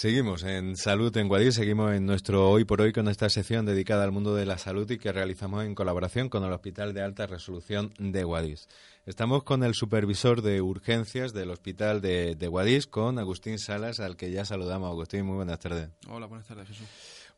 Seguimos en Salud en Guadix, seguimos en nuestro Hoy por Hoy con esta sección dedicada al mundo de la salud y que realizamos en colaboración con el Hospital de Alta Resolución de Guadix. Estamos con el supervisor de urgencias del Hospital de, de Guadix, con Agustín Salas, al que ya saludamos. Agustín, muy buenas tardes. Hola, buenas tardes, Jesús.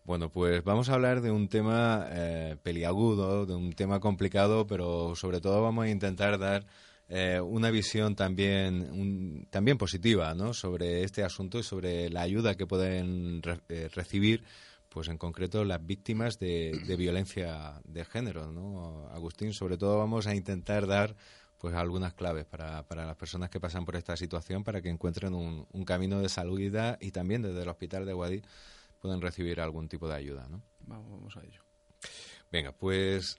Bueno, pues vamos a hablar de un tema eh, peliagudo, de un tema complicado, pero sobre todo vamos a intentar dar eh, una visión también, también positiva ¿no? sobre este asunto y sobre la ayuda que pueden eh, recibir, pues en concreto las víctimas de, violencia de género. ¿no? Agustín, sobre todo vamos a intentar dar pues algunas claves para, para las personas que pasan por esta situación para que encuentren un, un camino de salud y también desde el Hospital de Guadí pueden recibir algún tipo de ayuda. ¿no? Vamos, a ello. Venga, pues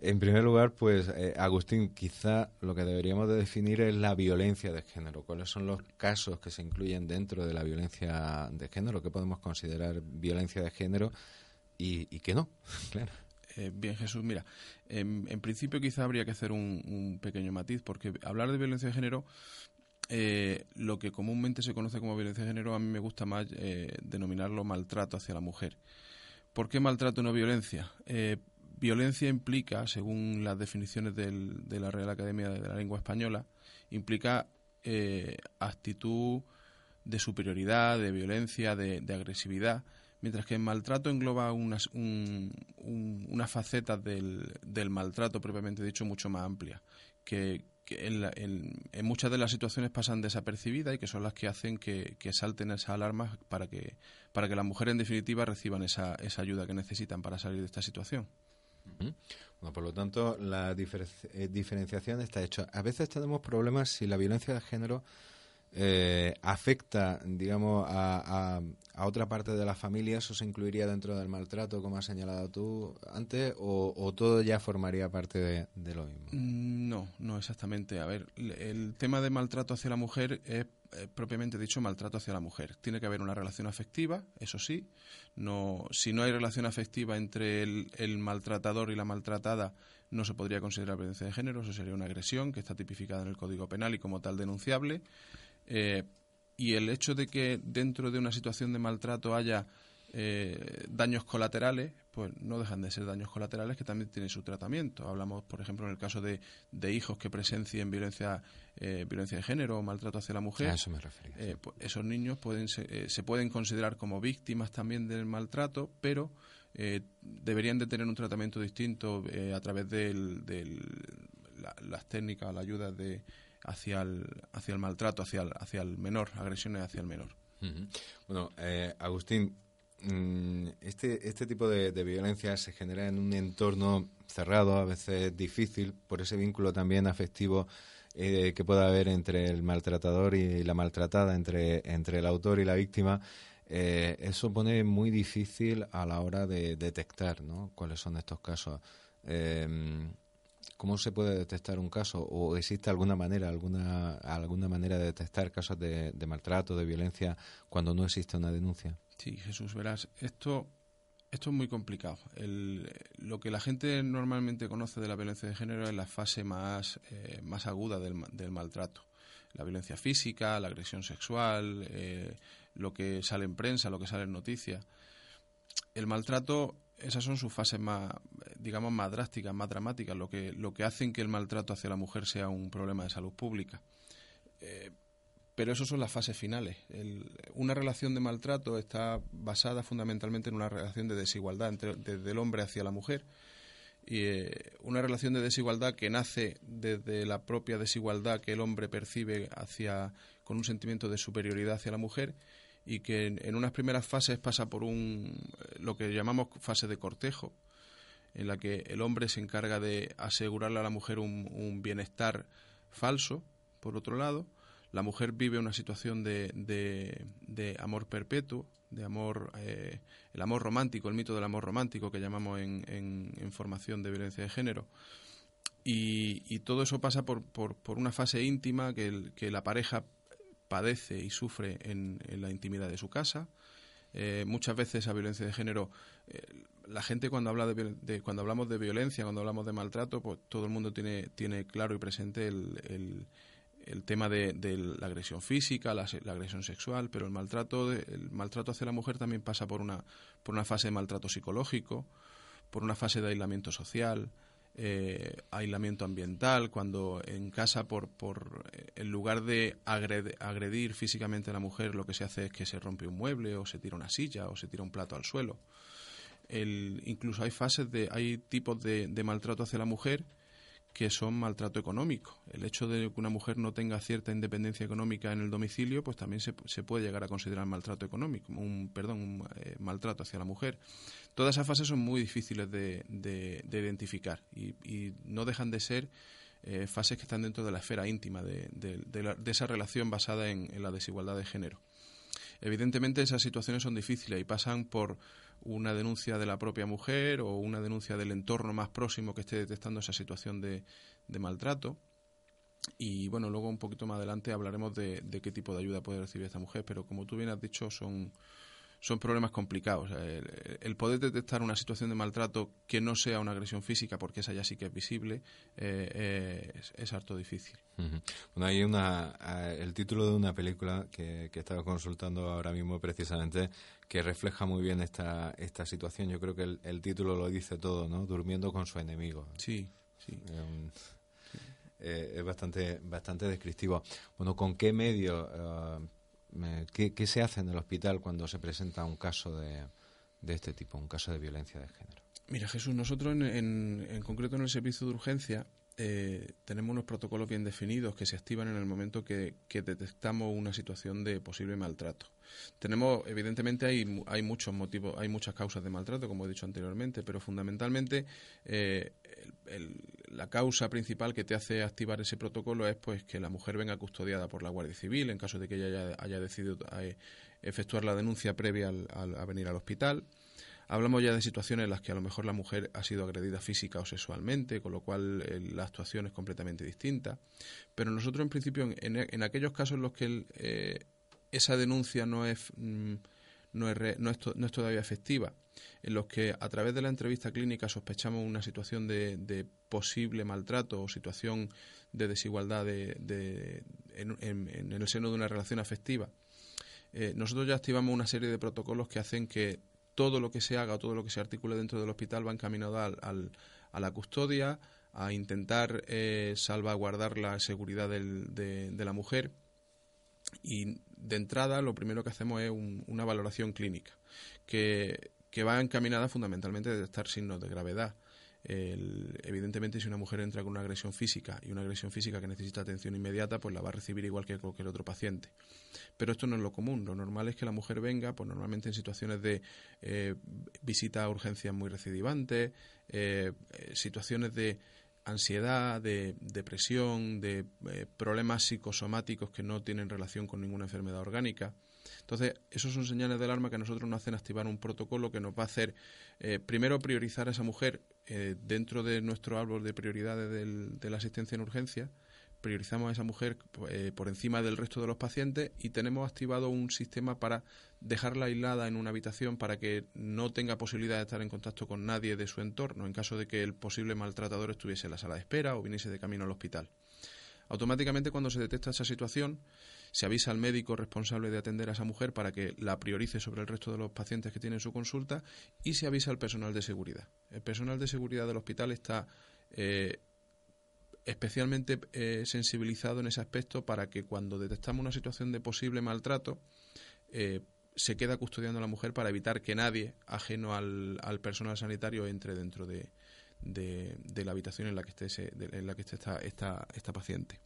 En primer lugar, pues eh, Agustín, quizá lo que deberíamos de definir es la violencia de género. ¿Cuáles son los casos que se incluyen dentro de la violencia de género? ¿Qué podemos considerar violencia de género y, y qué no? Eh, bien, Jesús, mira, en, principio quizá habría que hacer un, pequeño matiz, porque hablar de violencia de género, eh, lo que comúnmente se conoce como violencia de género, a mí me gusta más denominarlo maltrato hacia la mujer. ¿Por qué maltrato no violencia? Violencia implica, según las definiciones de la Real Academia de la Lengua Española, implica eh, actitud de superioridad, de violencia, de, agresividad, mientras que el maltrato engloba unas, unas facetas del, maltrato propiamente dicho mucho más amplias, que, en, muchas de las situaciones pasan desapercibidas y que son las que hacen que, salten esas alarmas para que, para que las mujeres en definitiva reciban esa, esa ayuda que necesitan para salir de esta situación. Bueno, por lo tanto, la eh, diferenciación está hecha. A veces tenemos problemas si la violencia de género eh, afecta, digamos, a, a, otra parte de la familia, ¿eso se incluiría dentro del maltrato, como has señalado tú antes, o, todo ya formaría parte de, lo mismo? Mm, no, no exactamente. A ver, el tema de maltrato hacia la mujer es propiamente dicho maltrato hacia la mujer. Tiene que haber una relación afectiva, eso sí. No, si no hay relación afectiva entre el, el maltratador y la maltratada, no se podría considerar violencia de género, eso sería una agresión que está tipificada en el Código Penal y como tal denunciable. Eh, y el hecho de que dentro de una situación de maltrato haya eh, daños colaterales, pues no dejan de ser daños colaterales que también tienen su tratamiento. Hablamos, por ejemplo, en el caso de, de hijos que presencien violencia, eh, violencia de género o maltrato hacia la mujer. eso me refiero. Pues esos niños pueden se pueden considerar como víctimas también del maltrato, pero deberían de tener un tratamiento distinto a través de las técnicas, la ayuda de hacia el, hacia el maltrato, hacia el, hacia el menor, agresiones hacia el menor. Bueno, eh, Agustín, este, este tipo de, violencia se genera en un entorno cerrado, a veces difícil, por ese vínculo también afectivo eh, que pueda haber entre el maltratador y la maltratada, entre, el autor y la víctima. Eh, eso pone muy difícil a la hora de detectar ¿no? cuáles son estos casos. ¿Cómo se puede detectar un caso? ¿O existe alguna manera, alguna, alguna manera de detectar casos de, maltrato, de violencia, cuando no existe una denuncia? Sí, Jesús, verás, esto, esto es muy complicado. lo que la gente normalmente conoce de la violencia de género es la fase más, eh, más aguda del, maltrato. La violencia física, la agresión sexual, eh, lo que sale en prensa, lo que sale en noticias. El maltrato esas son sus fases más, digamos, más drásticas, más dramáticas, lo que, lo que hacen que el maltrato hacia la mujer sea un problema de salud pública. Eh, pero esas son las fases finales. una relación de maltrato está basada fundamentalmente en una relación de desigualdad entre, desde el hombre hacia la mujer. Y eh, una relación de desigualdad que nace desde la propia desigualdad que el hombre percibe hacia, con un sentimiento de superioridad hacia la mujer y que en, unas primeras fases pasa por un lo que llamamos fase de cortejo, en la que el hombre se encarga de asegurarle a la mujer un, bienestar falso, por otro lado, la mujer vive una situación de, de, amor perpetuo, de amor, eh, el amor romántico, el mito del amor romántico que llamamos en, en, formación de violencia de género. Y, todo eso pasa por, por, por una fase íntima que, que, la pareja padece y sufre en, en la intimidad de su casa. Eh, muchas veces esa violencia de género, eh, la gente cuando habla de, cuando hablamos de violencia, cuando hablamos de maltrato, pues todo el mundo tiene, tiene claro y presente el, el tema de, la agresión física, la, agresión sexual, pero el maltrato, el maltrato hacia la mujer también pasa por una, por una fase de maltrato psicológico, por una fase de aislamiento social, eh, aislamiento ambiental, cuando en casa, por, por eh, en lugar de agredir, físicamente a la mujer, lo que se hace es que se rompe un mueble o se tira una silla o se tira un plato al suelo. El, incluso hay fases de, hay tipos de maltrato hacia la mujer que son maltrato económico. El hecho de que una mujer no tenga cierta independencia económica en el domicilio, pues también se, puede llegar a considerar maltrato económico, un perdón, un eh, maltrato hacia la mujer. Todas esas fases son muy difíciles de, de, identificar y, no dejan de ser eh, fases que están dentro de la esfera íntima de esa relación basada en la desigualdad de género. Evidentemente esas situaciones son difíciles y pasan por una denuncia de la propia mujer o una denuncia del entorno más próximo que esté detectando esa situación de, maltrato. Y bueno, luego un poquito más adelante hablaremos de, de, qué tipo de ayuda puede recibir esta mujer, pero como tú bien has dicho, son, son problemas complicados. El, poder detectar una situación de maltrato que no sea una agresión física, porque esa ya sí que es visible, eh, es, harto difícil. Bueno, hay una, el título de una película que, que estaba consultando ahora mismo precisamente que refleja muy bien esta, esta situación. Yo creo que el, título lo dice todo, ¿no? Durmiendo con su enemigo. Sí, sí. Eh, es bastante, bastante descriptivo. Bueno, ¿con qué medio eh, ¿Qué, se hace en el hospital cuando se presenta un caso de, este tipo, un caso de violencia de género? Mira, Jesús, nosotros en, en, concreto en el servicio de urgencia eh, tenemos unos protocolos bien definidos que se activan en el momento que, detectamos una situación de posible maltrato. Tenemos, evidentemente, hay, hay muchos motivos, hay muchas causas de maltrato, como he dicho anteriormente, pero fundamentalmente eh, la causa principal que te hace activar ese protocolo es pues que la mujer venga custodiada por la Guardia Civil en caso de que ella haya, decidido eh, efectuar la denuncia previa al, a venir al hospital Hablamos ya de situaciones en las que a lo mejor la mujer ha sido agredida física o sexualmente, con lo cual eh, la actuación es completamente distinta. Pero nosotros, en principio, en, aquellos casos en los que eh, esa denuncia no es, mm, no, es, no, es todavía efectiva, en los que a través de la entrevista clínica sospechamos una situación de, posible maltrato o situación de desigualdad de, en, el seno de una relación afectiva, eh, nosotros ya activamos una serie de protocolos que hacen que todo lo que se haga, todo lo que se articule dentro del hospital va encaminado al, a la custodia, a intentar eh, salvaguardar la seguridad de, la mujer. Y de entrada lo primero que hacemos es una valoración clínica, que, que va encaminada fundamentalmente a detectar signos de gravedad evidentemente, si una mujer entra con una agresión física y una agresión física que necesita atención inmediata, pues la va a recibir igual que cualquier otro paciente. Pero esto no es lo común. Lo normal es que la mujer venga, pues normalmente en situaciones de eh, visita a urgencias muy recidivantes, eh, situaciones de ansiedad, de depresión, de eh, problemas psicosomáticos que no tienen relación con ninguna enfermedad orgánica. Entonces, esos son señales de alarma que a nosotros nos hacen activar un protocolo que nos va a hacer, eh, primero, priorizar a esa mujer eh, dentro de nuestro árbol de prioridades de la asistencia en urgencia. Priorizamos a esa mujer eh, por encima del resto de los pacientes y tenemos activado un sistema para dejarla aislada en una habitación para que no tenga posibilidad de estar en contacto con nadie de su entorno en caso de que el posible maltratador estuviese en la sala de espera o viniese de camino al hospital. Automáticamente cuando se detecta esa situación, se avisa al médico responsable de atender a esa mujer para que la priorice sobre el resto de los pacientes que tienen su consulta y se avisa al personal de seguridad. El personal de seguridad del hospital está eh, especialmente eh, sensibilizado en ese aspecto para que cuando detectamos una situación de posible maltrato, eh, se queda custodiando a la mujer para evitar que nadie ajeno al, personal sanitario entre dentro de, la habitación en la que esté, en la que esté esta, esta paciente.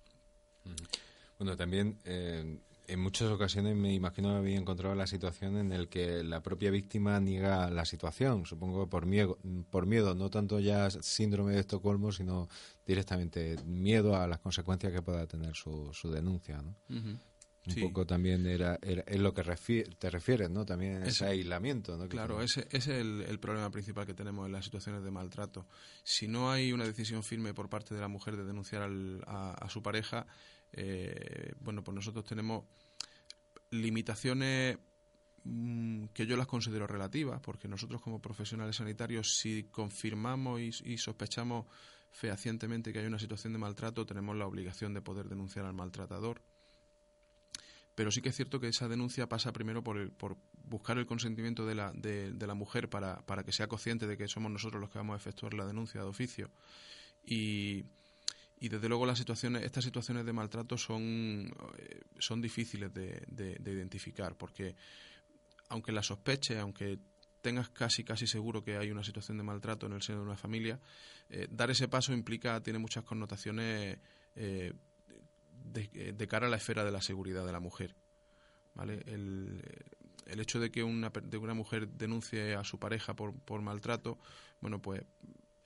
Bueno, también eh, en muchas ocasiones me imagino que había encontrado la situación en la que la propia víctima niega la situación, supongo por miedo, por miedo, no tanto ya síndrome de Estocolmo, sino directamente miedo a las consecuencias que pueda tener su, su denuncia. ¿no? Un poco también era, es lo que te refieres, ¿no? También ese, aislamiento, ¿no? Claro, ese, es el, problema principal que tenemos en las situaciones de maltrato. Si no hay una decisión firme por parte de la mujer de denunciar a, su pareja, eh, bueno, pues nosotros tenemos limitaciones mm, que yo las considero relativas, porque nosotros como profesionales sanitarios, si confirmamos y sospechamos fehacientemente que hay una situación de maltrato, tenemos la obligación de poder denunciar al maltratador pero sí que es cierto que esa denuncia pasa primero por, por buscar el consentimiento de la, de, la mujer para, para, que sea consciente de que somos nosotros los que vamos a efectuar la denuncia de oficio. Y, y desde luego las situaciones, estas situaciones de maltrato son, eh, son difíciles de, de, identificar, porque aunque la sospeche, aunque tengas casi casi seguro que hay una situación de maltrato en el seno de una familia, eh, dar ese paso implica, tiene muchas connotaciones eh, de, cara a la esfera de la seguridad de la mujer. El, el hecho de que una, de una mujer denuncie a su pareja por, por maltrato, bueno, pues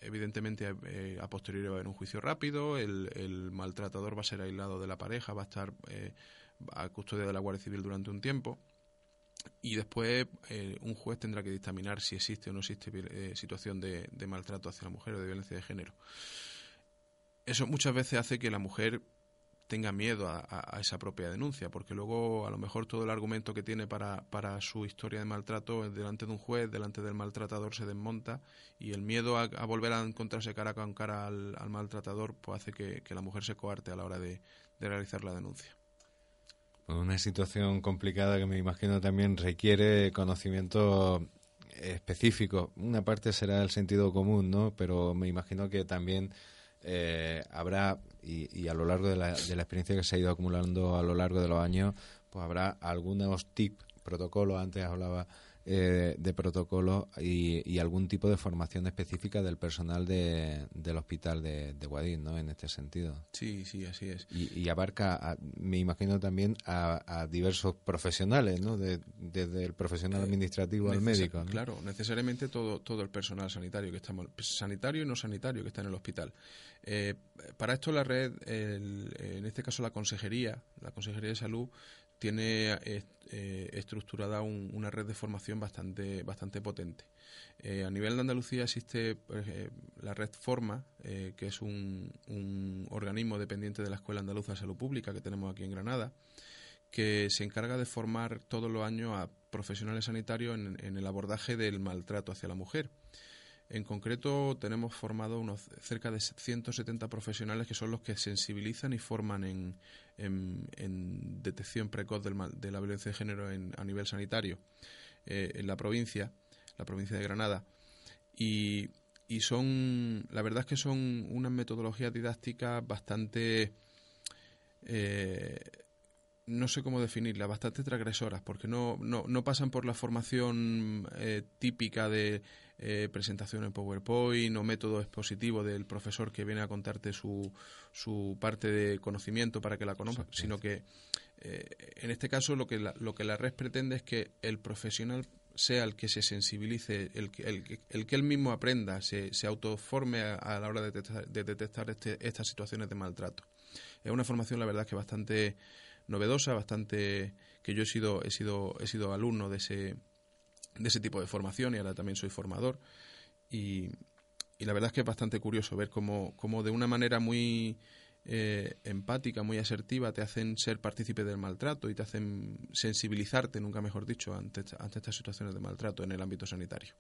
evidentemente eh, a posteriori va a haber un juicio rápido, el, maltratador va a ser aislado de la pareja, va a estar eh, a custodia de la Guardia Civil durante un tiempo y después eh, un juez tendrá que dictaminar si existe o no existe situación de maltrato hacia la mujer o de violencia de género. Eso muchas veces hace que la mujer tenga miedo a, esa propia denuncia, porque luego a lo mejor todo el argumento que tiene para, para su historia de maltrato delante de un juez, delante del maltratador se desmonta y el miedo a, volver a encontrarse cara con cara al, maltratador pues hace que, la mujer se coarte a la hora de, realizar la denuncia. Pues una situación complicada que me imagino también requiere conocimiento específico. Una parte será el sentido común, ¿no? Pero me imagino que también eh, habrá, y, a lo largo de la, de la experiencia que se ha ido acumulando a lo largo de los años, pues habrá algunos tips, protocolos, antes hablaba eh, de protocolo y, algún tipo de formación específica del personal de, del hospital de, de Guadix, ¿no? En este sentido. Sí, sí, así es. Y, abarca, me imagino también, a, diversos profesionales, ¿no? desde el profesional eh, administrativo al médico. Claro, necesariamente todo, todo el personal sanitario que estamos, sanitario y no sanitario que está en el hospital. Eh, para esto la red, en este caso la consejería, la consejería de salud tiene eh, eh, estructurada una red de formación bastante, bastante potente. Eh, a nivel de Andalucía existe la red Forma, que es un, organismo dependiente de la Escuela Andaluza de Salud Pública que tenemos aquí en Granada, que se encarga de formar todos los años a profesionales sanitarios en el abordaje del maltrato hacia la mujer. En concreto, tenemos formado unos cerca de 170 profesionales que son los que sensibilizan y forman en, en, detección precoz de la violencia de género a nivel sanitario eh, en la provincia, la provincia de Granada. Y, y son, la verdad es que son unas metodologías didácticas bastante. Eh, no sé cómo definirlas, bastante transgresoras, porque no, no, no pasan por la formación eh, típica de eh, presentación en PowerPoint o método expositivo del profesor que viene a contarte su, su parte de conocimiento para que la conozca, sino que eh, en este caso lo que, la, lo que la red pretende es que el profesional sea el que se sensibilice, el, el, el que él mismo aprenda, se, se autoforme a, la hora de detectar, de detectar este, estas situaciones de maltrato. Es una formación, la verdad, que bastante novedosa, bastante que yo he sido he sido he sido alumno de ese de ese tipo de formación y ahora también soy formador y, y la verdad es que es bastante curioso ver cómo, cómo de una manera muy eh, empática, muy asertiva, te hacen ser partícipe del maltrato y te hacen sensibilizarte, nunca mejor dicho, ante, estas situaciones de maltrato en el ámbito sanitario.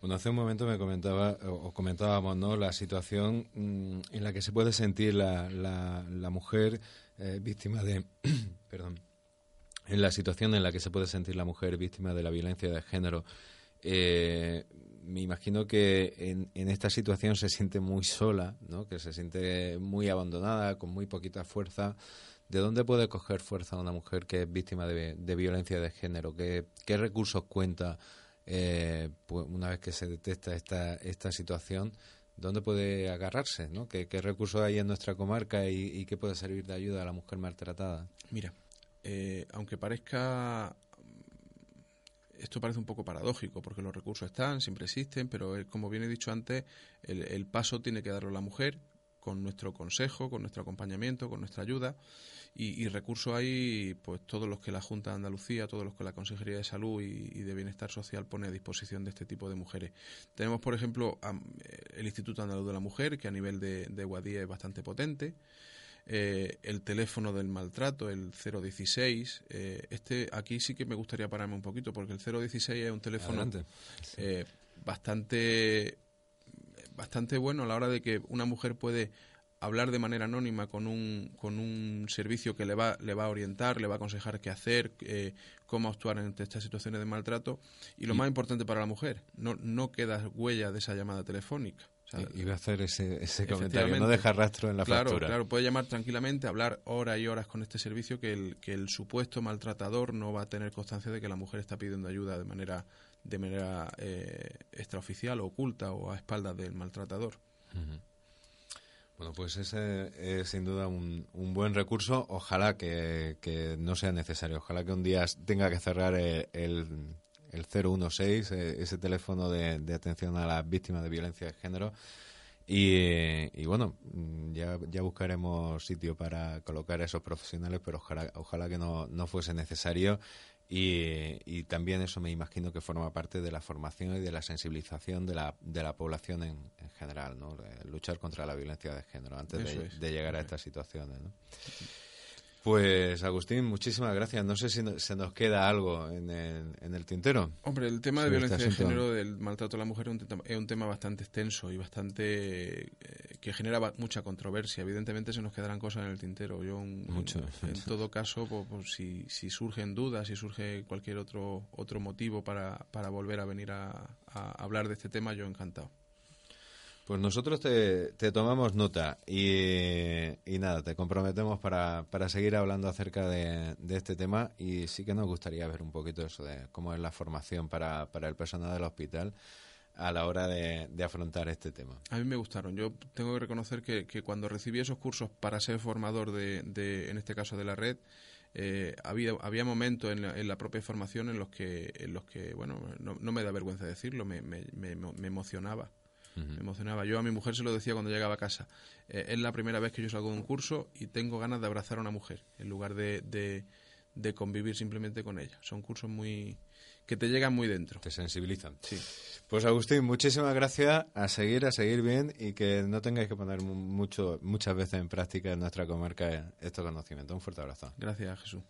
Bueno, hace un momento me comentaba, o comentábamos, ¿no? La situación mm, en la que se puede sentir la, la, mujer eh, víctima de, perdón, en la situación en la que se puede sentir la mujer víctima de la violencia de género. Eh, me imagino que en, en, esta situación se siente muy sola, ¿no? que se siente muy abandonada, con muy poquita fuerza. ¿De dónde puede coger fuerza una mujer que es víctima de, violencia de género? ¿Qué, qué recursos cuenta eh, pues una vez que se detecta esta, esta situación? ¿Dónde puede agarrarse? ¿Qué, recursos hay en nuestra comarca y, qué puede servir de ayuda a la mujer maltratada? Mira, eh, aunque parezca esto parece un poco paradójico porque los recursos están, siempre existen, pero eh, como bien he dicho antes, el, paso tiene que darlo la mujer con nuestro consejo, con nuestro acompañamiento, con nuestra ayuda. Y, recursos hay, pues todos los que la Junta de Andalucía, todos los que la Consejería de Salud y, de Bienestar Social pone a disposición de este tipo de mujeres. Tenemos, por ejemplo, el Instituto Andaluz de la Mujer, que a nivel de, de Guadía es bastante potente. Eh, el teléfono del maltrato, el 016. Eh, este aquí sí que me gustaría pararme un poquito porque el 016 es un teléfono eh, bastante bastante bueno a la hora de que una mujer puede hablar de manera anónima con un, con un servicio que le va, le va a orientar, le va a aconsejar qué hacer, cómo actuar en estas situaciones de maltrato. Y lo más importante para la mujer, no, no queda huella de esa llamada telefónica. Iba a hacer ese, ese comentario, no dejar rastro en la claro, factura. Claro, puede llamar tranquilamente, hablar horas y horas con este servicio que el, que el supuesto maltratador no va a tener constancia de que la mujer está pidiendo ayuda de manera, de manera eh, extraoficial oculta o a espaldas del maltratador. Bueno, pues ese es sin duda un, un buen recurso. Ojalá que, que, no sea necesario. Ojalá que un día tenga que cerrar el el 016, eh, ese teléfono de, atención a las víctimas de violencia de género. Y, bueno, mm, ya, ya buscaremos sitio para colocar a esos profesionales, pero ojalá, ojalá que no, no fuese necesario. Y, también eso me imagino que forma parte de la formación y de la sensibilización de la, de la población en, general, ¿no? luchar contra la violencia de género antes de, llegar a estas situaciones. ¿no? Pues Agustín, muchísimas gracias. No sé si se nos queda algo en el, en el tintero. Hombre, el tema de este violencia de género, del maltrato a la mujer, es un, tema, bastante extenso y bastante eh, que genera mucha controversia. Evidentemente se nos quedarán cosas en el tintero. Yo, Mucho. En, todo caso, pues, pues, si, si, surgen dudas, si surge cualquier otro otro motivo para, para volver a venir a hablar de este tema, yo encantado. Pues nosotros te, tomamos nota y, nada, te comprometemos para, para seguir hablando acerca de, este tema y sí que nos gustaría ver un poquito eso de cómo es la formación para, para el personal del hospital a la hora de, afrontar este tema. A mí me gustaron. Yo tengo que reconocer que, cuando recibí esos cursos para ser formador de, de en este caso de la red, eh, había, había momentos en la, en la, propia formación en los que, en los que bueno, no, no me da vergüenza decirlo, me, me, me, me emocionaba me emocionaba. Yo a mi mujer se lo decía cuando llegaba a casa. Eh, es la primera vez que yo salgo de un curso y tengo ganas de abrazar a una mujer en lugar de, de, convivir simplemente con ella. Son cursos muy que te llegan muy dentro. Te sensibilizan. Sí. Pues Agustín, muchísimas gracias. A seguir, a seguir bien y que no tengáis que poner mucho, muchas veces en práctica en nuestra comarca estos conocimientos. Un fuerte abrazo. Gracias, Jesús.